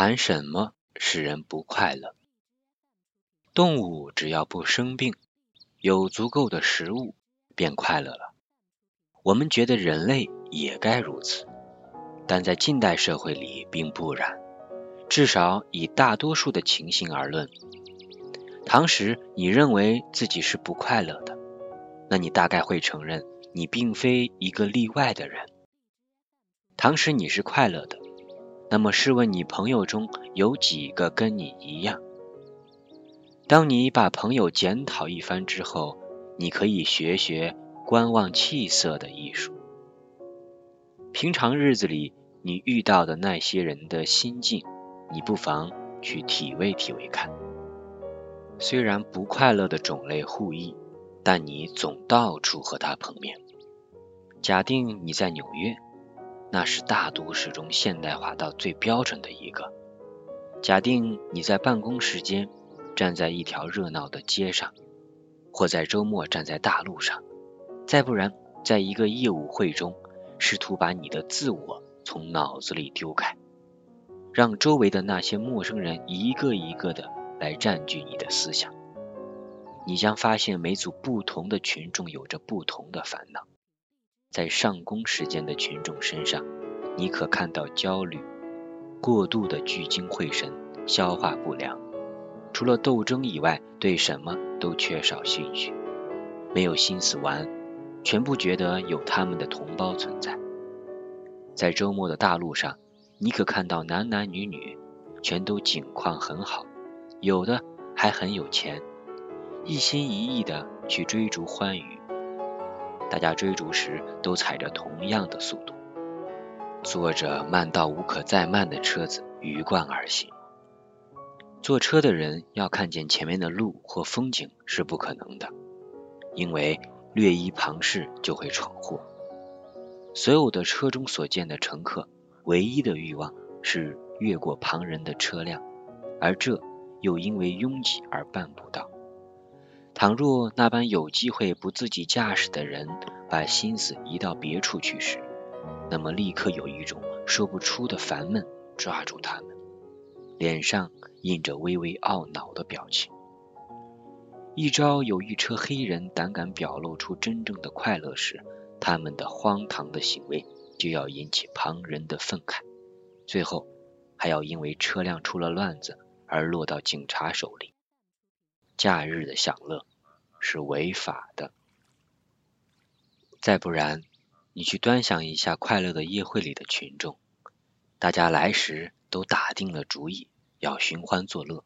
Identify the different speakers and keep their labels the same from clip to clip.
Speaker 1: 谈什么使人不快乐？动物只要不生病，有足够的食物，便快乐了。我们觉得人类也该如此，但在近代社会里并不然。至少以大多数的情形而论，当时你认为自己是不快乐的，那你大概会承认你并非一个例外的人。当时你是快乐的。那么试问你朋友中有几个跟你一样？当你把朋友检讨一番之后，你可以学学观望气色的艺术。平常日子里你遇到的那些人的心境，你不妨去体味体味看。虽然不快乐的种类互异，但你总到处和他碰面。假定你在纽约。那是大都市中现代化到最标准的一个。假定你在办公时间站在一条热闹的街上，或在周末站在大路上，再不然在一个业务会中，试图把你的自我从脑子里丢开，让周围的那些陌生人一个一个的来占据你的思想，你将发现每组不同的群众有着不同的烦恼。在上工时间的群众身上，你可看到焦虑、过度的聚精会神、消化不良，除了斗争以外，对什么都缺少兴趣，没有心思玩，全部觉得有他们的同胞存在。在周末的大路上，你可看到男男女女，全都景况很好，有的还很有钱，一心一意的去追逐欢愉。大家追逐时都踩着同样的速度，坐着慢到无可再慢的车子鱼贯而行。坐车的人要看见前面的路或风景是不可能的，因为略一旁视就会闯祸。所有的车中所见的乘客，唯一的欲望是越过旁人的车辆，而这又因为拥挤而办不到。倘若那般有机会不自己驾驶的人把心思移到别处去时，那么立刻有一种说不出的烦闷抓住他们，脸上印着微微懊恼的表情。一朝有一车黑人胆敢表露出真正的快乐时，他们的荒唐的行为就要引起旁人的愤慨，最后还要因为车辆出了乱子而落到警察手里。假日的享乐是违法的。再不然，你去端详一下快乐的夜会里的群众，大家来时都打定了主意要寻欢作乐，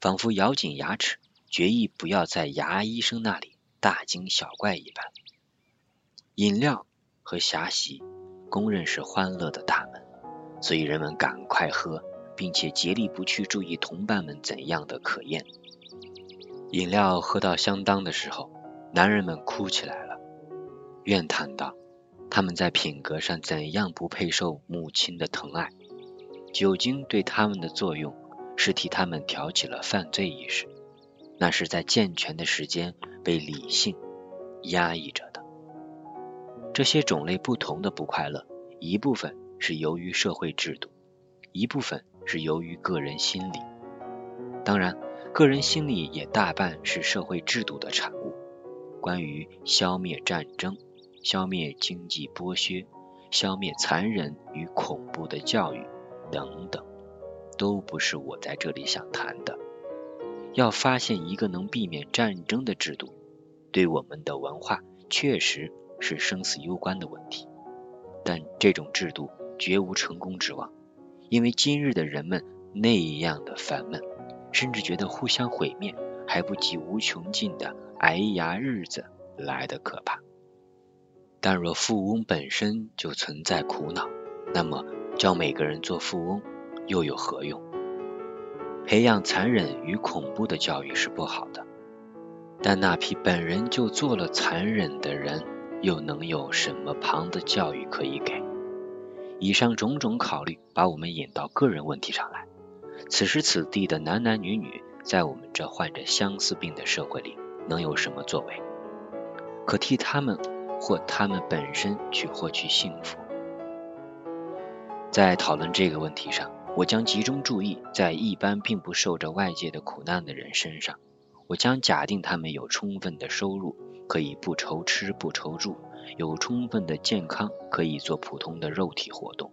Speaker 1: 仿佛咬紧牙齿，决意不要在牙医生那里大惊小怪一般。饮料和侠席公认是欢乐的大门，所以人们赶快喝，并且竭力不去注意同伴们怎样的可厌。饮料喝到相当的时候，男人们哭起来了，怨叹道：“他们在品格上怎样不配受母亲的疼爱？酒精对他们的作用是替他们挑起了犯罪意识，那是在健全的时间被理性压抑着的。这些种类不同的不快乐，一部分是由于社会制度，一部分是由于个人心理。当然。”个人心理也大半是社会制度的产物。关于消灭战争、消灭经济剥削、消灭残忍与恐怖的教育等等，都不是我在这里想谈的。要发现一个能避免战争的制度，对我们的文化确实是生死攸关的问题。但这种制度绝无成功之望，因为今日的人们那样的烦闷。甚至觉得互相毁灭还不及无穷尽的挨牙日子来的可怕。但若富翁本身就存在苦恼，那么教每个人做富翁又有何用？培养残忍与恐怖的教育是不好的，但那批本人就做了残忍的人，又能有什么旁的教育可以给？以上种种考虑，把我们引到个人问题上来。此时此地的男男女女，在我们这患着相思病的社会里，能有什么作为？可替他们或他们本身去获取幸福？在讨论这个问题上，我将集中注意在一般并不受着外界的苦难的人身上。我将假定他们有充分的收入，可以不愁吃不愁住；有充分的健康，可以做普通的肉体活动。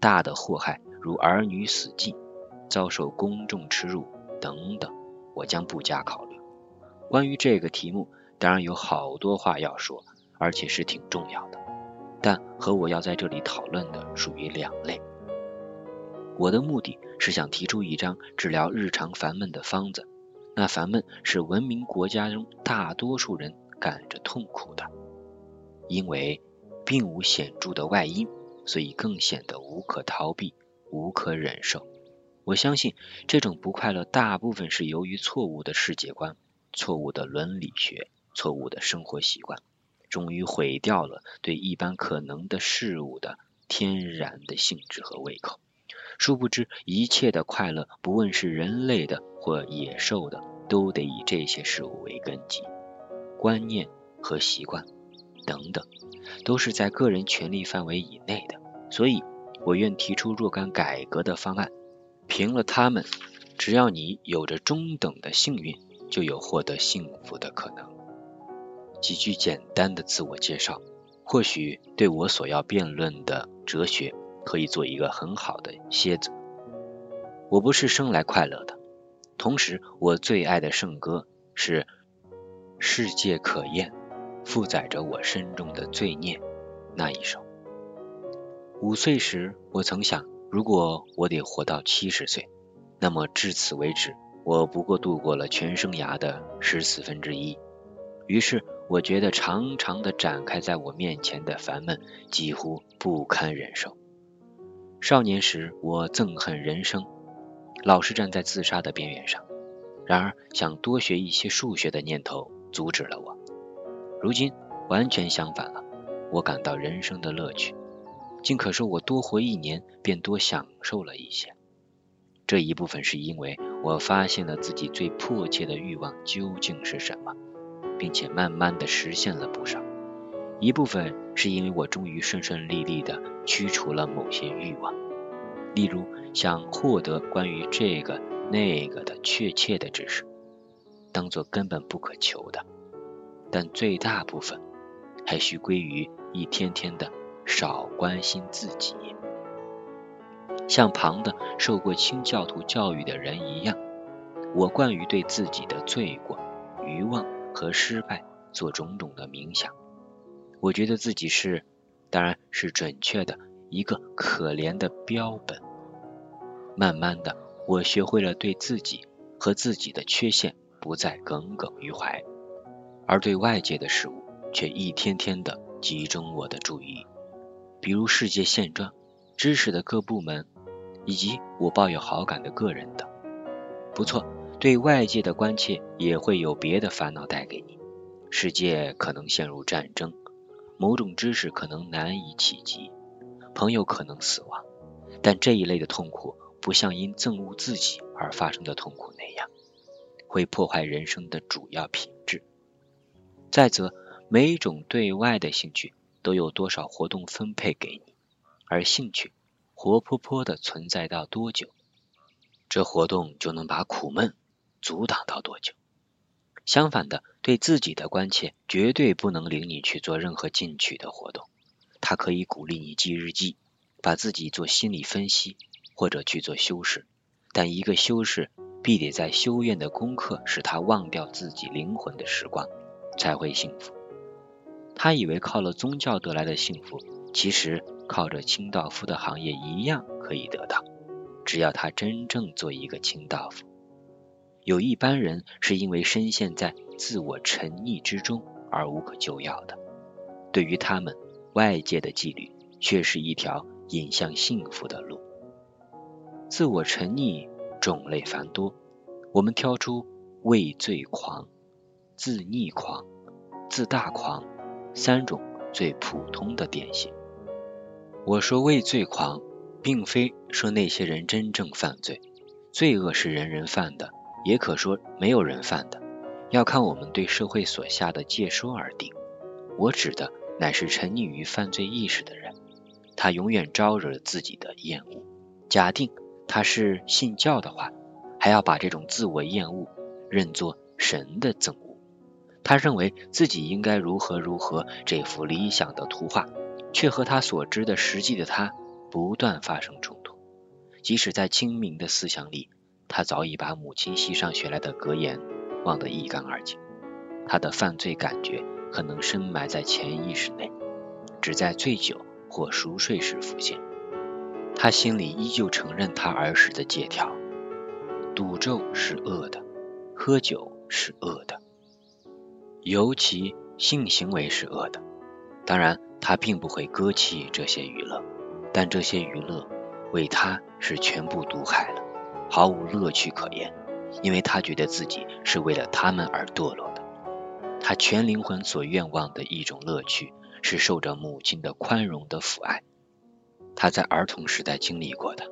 Speaker 1: 大的祸害如儿女死尽、遭受公众耻辱等等，我将不加考虑。关于这个题目，当然有好多话要说，而且是挺重要的，但和我要在这里讨论的属于两类。我的目的是想提出一张治疗日常烦闷的方子。那烦闷是文明国家中大多数人感着痛苦的，因为并无显著的外因，所以更显得无可逃避、无可忍受。我相信这种不快乐大部分是由于错误的世界观、错误的伦理学、错误的生活习惯，终于毁掉了对一般可能的事物的天然的性质和胃口。殊不知，一切的快乐，不论是人类的或野兽的，都得以这些事物为根基，观念和习惯等等，都是在个人权利范围以内的。所以，我愿提出若干改革的方案。凭了他们，只要你有着中等的幸运，就有获得幸福的可能。几句简单的自我介绍，或许对我所要辩论的哲学。可以做一个很好的蝎子。我不是生来快乐的，同时我最爱的圣歌是《世界可厌》，负载着我身中的罪孽那一首。五岁时，我曾想，如果我得活到七十岁，那么至此为止，我不过度过了全生涯的十四分之一。于是，我觉得长长的展开在我面前的烦闷几乎不堪忍受。少年时，我憎恨人生，老是站在自杀的边缘上。然而，想多学一些数学的念头阻止了我。如今完全相反了，我感到人生的乐趣。尽可说，我多活一年，便多享受了一些。这一部分是因为我发现了自己最迫切的欲望究竟是什么，并且慢慢的实现了不少。一部分是因为我终于顺顺利利的驱除了某些欲望，例如想获得关于这个那个的确切的知识，当做根本不可求的。但最大部分还需归于一天天的少关心自己，像旁的受过清教徒教育的人一样，我惯于对自己的罪过、欲望和失败做种种的冥想。我觉得自己是，当然是准确的一个可怜的标本。慢慢的，我学会了对自己和自己的缺陷不再耿耿于怀，而对外界的事物却一天天的集中我的注意，比如世界现状、知识的各部门，以及我抱有好感的个人等。不错，对外界的关切也会有别的烦恼带给你，世界可能陷入战争。某种知识可能难以企及，朋友可能死亡，但这一类的痛苦不像因憎恶自己而发生的痛苦那样，会破坏人生的主要品质。再则，每一种对外的兴趣都有多少活动分配给你，而兴趣活泼泼的存在到多久，这活动就能把苦闷阻挡到多久。相反的，对自己的关切绝对不能领你去做任何进取的活动。它可以鼓励你记日记，把自己做心理分析，或者去做修饰。但一个修士必得在修院的功课使他忘掉自己灵魂的时光，才会幸福。他以为靠了宗教得来的幸福，其实靠着清道夫的行业一样可以得到。只要他真正做一个清道夫。有一般人是因为深陷在自我沉溺之中而无可救药的，对于他们，外界的纪律却是一条引向幸福的路。自我沉溺种类繁多，我们挑出畏罪狂、自溺狂、自大狂三种最普通的典型。我说畏罪狂，并非说那些人真正犯罪，罪恶是人人犯的。也可说没有人犯的，要看我们对社会所下的界说而定。我指的乃是沉溺于犯罪意识的人，他永远招惹自己的厌恶，假定他是信教的话，还要把这种自我厌恶认作神的憎。他认为自己应该如何如何，这幅理想的图画，却和他所知的实际的他不断发生冲突。即使在清明的思想里，他早已把母亲膝上学来的格言忘得一干二净。他的犯罪感觉可能深埋在潜意识内，只在醉酒或熟睡时浮现。他心里依旧承认他儿时的借条：赌咒是恶的，喝酒是恶的。尤其性行为是恶的，当然他并不会割弃这些娱乐，但这些娱乐为他是全部毒害了，毫无乐趣可言，因为他觉得自己是为了他们而堕落的。他全灵魂所愿望的一种乐趣是受着母亲的宽容的抚爱，他在儿童时代经历过的。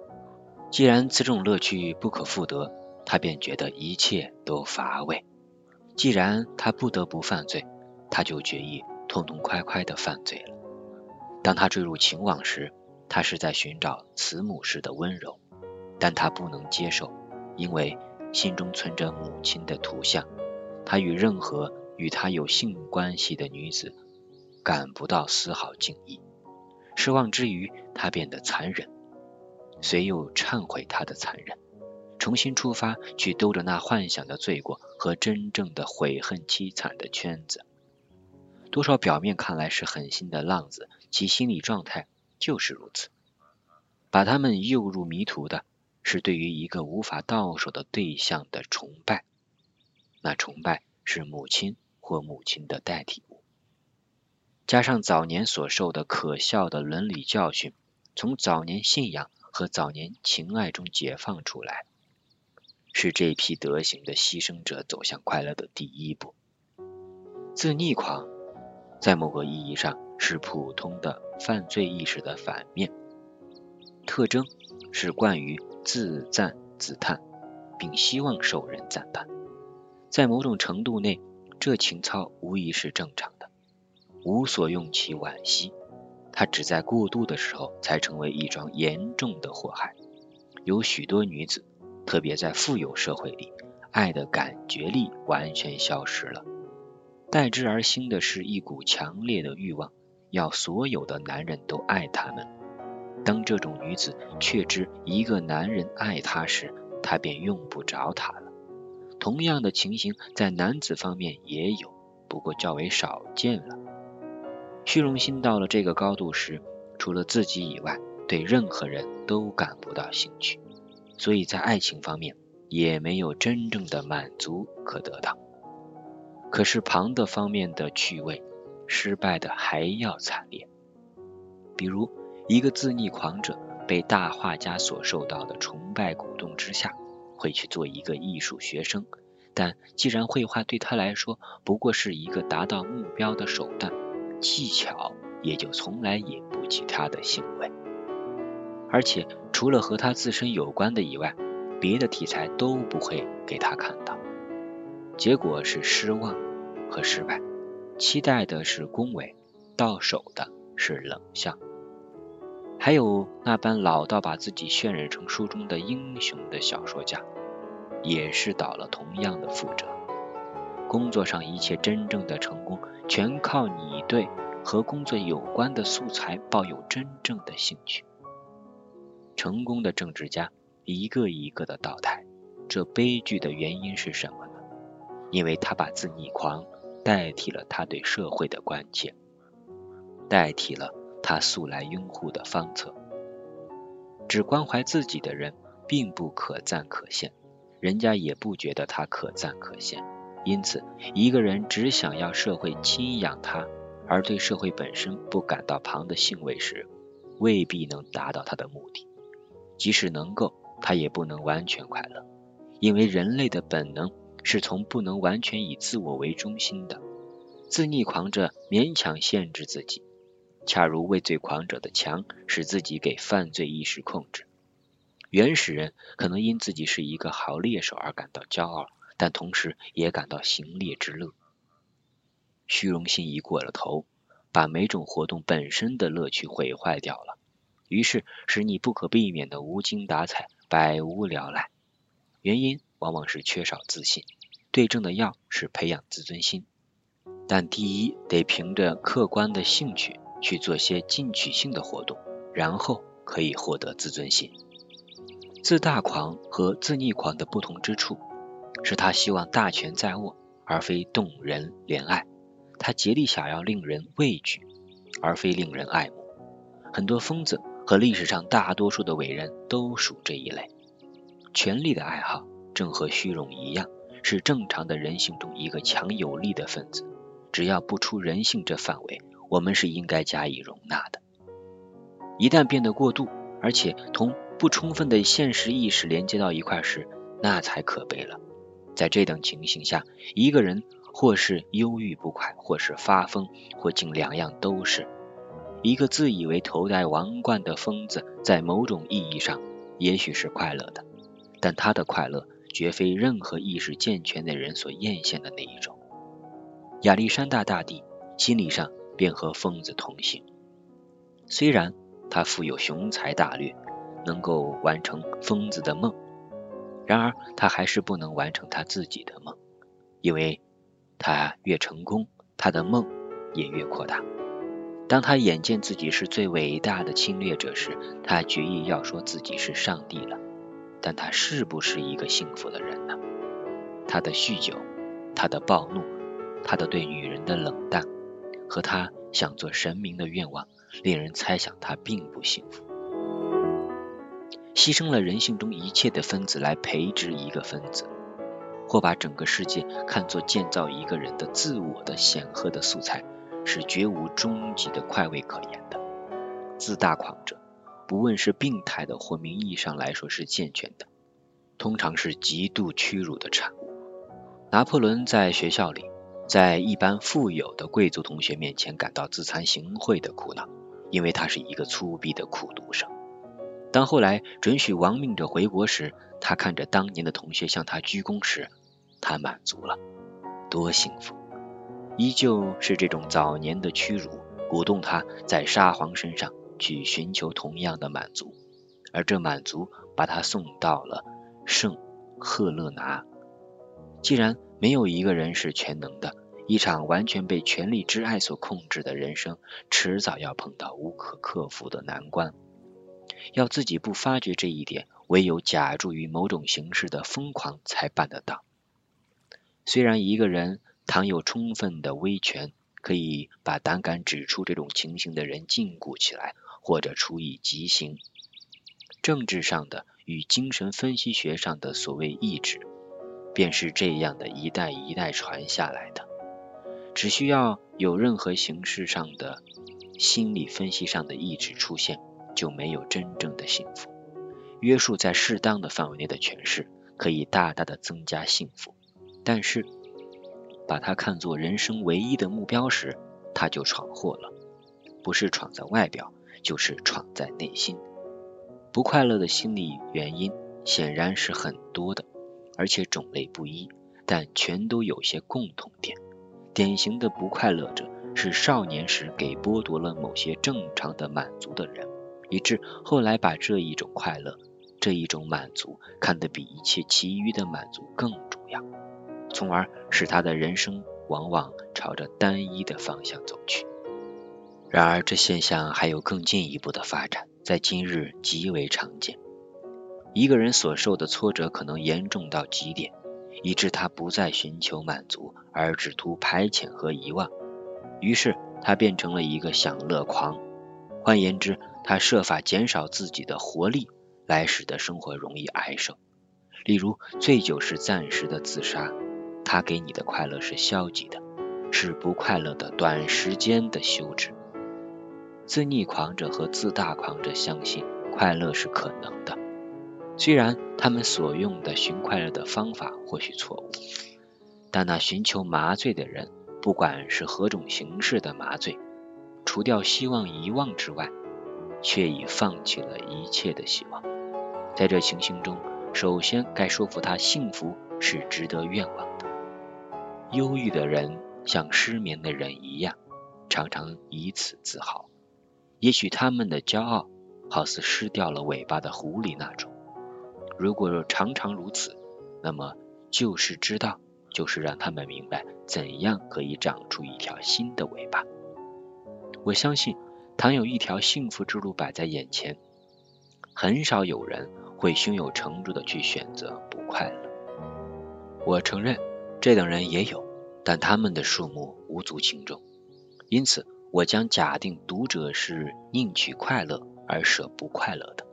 Speaker 1: 既然此种乐趣不可复得，他便觉得一切都乏味。既然他不得不犯罪，他就决意痛痛快快地犯罪了。当他坠入情网时，他是在寻找慈母式的温柔，但他不能接受，因为心中存着母亲的图像。他与任何与他有性关系的女子感不到丝毫敬意。失望之余，他变得残忍，遂又忏悔他的残忍。重新出发，去兜着那幻想的罪过和真正的悔恨凄惨的圈子。多少表面看来是狠心的浪子，其心理状态就是如此。把他们诱入迷途的是对于一个无法到手的对象的崇拜，那崇拜是母亲或母亲的代替物，加上早年所受的可笑的伦理教训，从早年信仰和早年情爱中解放出来。是这批德行的牺牲者走向快乐的第一步。自溺狂，在某个意义上是普通的犯罪意识的反面，特征是惯于自赞自叹，并希望受人赞叹。在某种程度内，这情操无疑是正常的，无所用其惋惜。它只在过度的时候才成为一桩严重的祸害。有许多女子。特别在富有社会里，爱的感觉力完全消失了，代之而兴的是一股强烈的欲望，要所有的男人都爱她们。当这种女子确知一个男人爱她时，她便用不着他了。同样的情形在男子方面也有，不过较为少见了。虚荣心到了这个高度时，除了自己以外，对任何人都感不到兴趣。所以在爱情方面也没有真正的满足可得到。可是旁的方面的趣味失败的还要惨烈。比如一个自溺狂者被大画家所受到的崇拜鼓动之下，会去做一个艺术学生。但既然绘画对他来说不过是一个达到目标的手段，技巧也就从来引不起他的兴味。而且除了和他自身有关的以外，别的题材都不会给他看到。结果是失望和失败，期待的是恭维，到手的是冷笑。还有那般老到把自己渲染成书中的英雄的小说家，也是倒了同样的覆辙。工作上一切真正的成功，全靠你对和工作有关的素材抱有真正的兴趣。成功的政治家一个一个的倒台，这悲剧的原因是什么呢？因为他把自溺狂代替了他对社会的关切，代替了他素来拥护的方策。只关怀自己的人并不可赞可羡，人家也不觉得他可赞可羡。因此，一个人只想要社会亲养他，而对社会本身不感到旁的兴味时，未必能达到他的目的。即使能够，他也不能完全快乐，因为人类的本能是从不能完全以自我为中心的。自溺狂者勉强限制自己，恰如畏罪狂者的强使自己给犯罪意识控制。原始人可能因自己是一个好猎手而感到骄傲，但同时也感到行猎之乐。虚荣心一过了头，把每种活动本身的乐趣毁坏掉了。于是，使你不可避免的无精打采，百无聊赖。原因往往是缺少自信。对症的药是培养自尊心，但第一得凭着客观的兴趣去做些进取性的活动，然后可以获得自尊心。自大狂和自逆狂的不同之处，是他希望大权在握，而非动人怜爱；他竭力想要令人畏惧，而非令人爱慕。很多疯子和历史上大多数的伟人都属这一类。权力的爱好正和虚荣一样。是正常的人性中一个强有力的分子，只要不出人性这范围，我们是应该加以容纳的。一旦变得过度，而且同不充分的现实意识连接到一块时，那才可悲了。在这等情形下，一个人或是忧郁不快，或是发疯，或竟两样都是。一个自以为头戴王冠的疯子，在某种意义上也许是快乐的，但他的快乐。绝非任何意识健全的人所艳羡的那一种。亚历山大大帝心理上便和疯子同行，虽然他富有雄才大略，能够完成疯子的梦，然而他还是不能完成他自己的梦，因为他越成功，他的梦也越扩大。当他眼见自己是最伟大的侵略者时，他决意要说自己是上帝了。但他是不是一个幸福的人呢？他的酗酒，他的暴怒，他的对女人的冷淡，和他想做神明的愿望，令人猜想他并不幸福。牺牲了人性中一切的分子来培植一个分子，或把整个世界看作建造一个人的自我的显赫的素材，是绝无终极的快慰可言的。自大狂者。不问是病态的或名义上来说是健全的，通常是极度屈辱的产物。拿破仑在学校里，在一般富有的贵族同学面前感到自惭形秽的苦恼，因为他是一个粗鄙的苦读生。当后来准许亡命者回国时，他看着当年的同学向他鞠躬时，他满足了，多幸福！依旧是这种早年的屈辱，鼓动他在沙皇身上。去寻求同样的满足，而这满足把他送到了圣赫勒拿。既然没有一个人是全能的，一场完全被权力之爱所控制的人生，迟早要碰到无可克服的难关。要自己不发觉这一点，唯有假助于某种形式的疯狂才办得到。虽然一个人倘有充分的威权，可以把胆敢指出这种情形的人禁锢起来。或者处以极刑，政治上的与精神分析学上的所谓意志，便是这样的一代一代传下来的。只需要有任何形式上的心理分析上的意志出现，就没有真正的幸福。约束在适当的范围内的诠释，可以大大的增加幸福。但是，把它看作人生唯一的目标时，他就闯祸了。不是闯在外表。就是闯在内心，不快乐的心理原因显然是很多的，而且种类不一，但全都有些共同点。典型的不快乐者是少年时给剥夺了某些正常的满足的人，以致后来把这一种快乐、这一种满足看得比一切其余的满足更重要，从而使他的人生往往朝着单一的方向走去。然而，这现象还有更进一步的发展，在今日极为常见。一个人所受的挫折可能严重到极点，以致他不再寻求满足，而只图排遣和遗忘。于是，他变成了一个享乐狂。换言之，他设法减少自己的活力，来使得生活容易挨受。例如，醉酒是暂时的自杀，他给你的快乐是消极的，是不快乐的短时间的休止。自逆狂者和自大狂者相信快乐是可能的，虽然他们所用的寻快乐的方法或许错误，但那寻求麻醉的人，不管是何种形式的麻醉，除掉希望遗忘之外，却已放弃了一切的希望。在这情形中，首先该说服他幸福是值得愿望。忧郁的人像失眠的人一样，常常以此自豪。也许他们的骄傲好似失掉了尾巴的狐狸那种，如果常常如此，那么就是知道就是让他们明白怎样可以长出一条新的尾巴。我相信，倘有一条幸福之路摆在眼前，很少有人会胸有成竹的去选择不快乐。我承认，这等人也有，但他们的数目无足轻重。因此，我将假定读者是宁取快乐而舍不快乐的。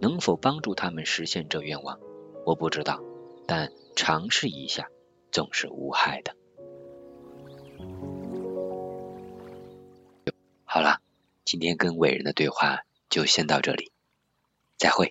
Speaker 1: 能否帮助他们实现这愿望，我不知道，但尝试一下总是无害的。好了，今天跟伟人的对话就先到这里，再会。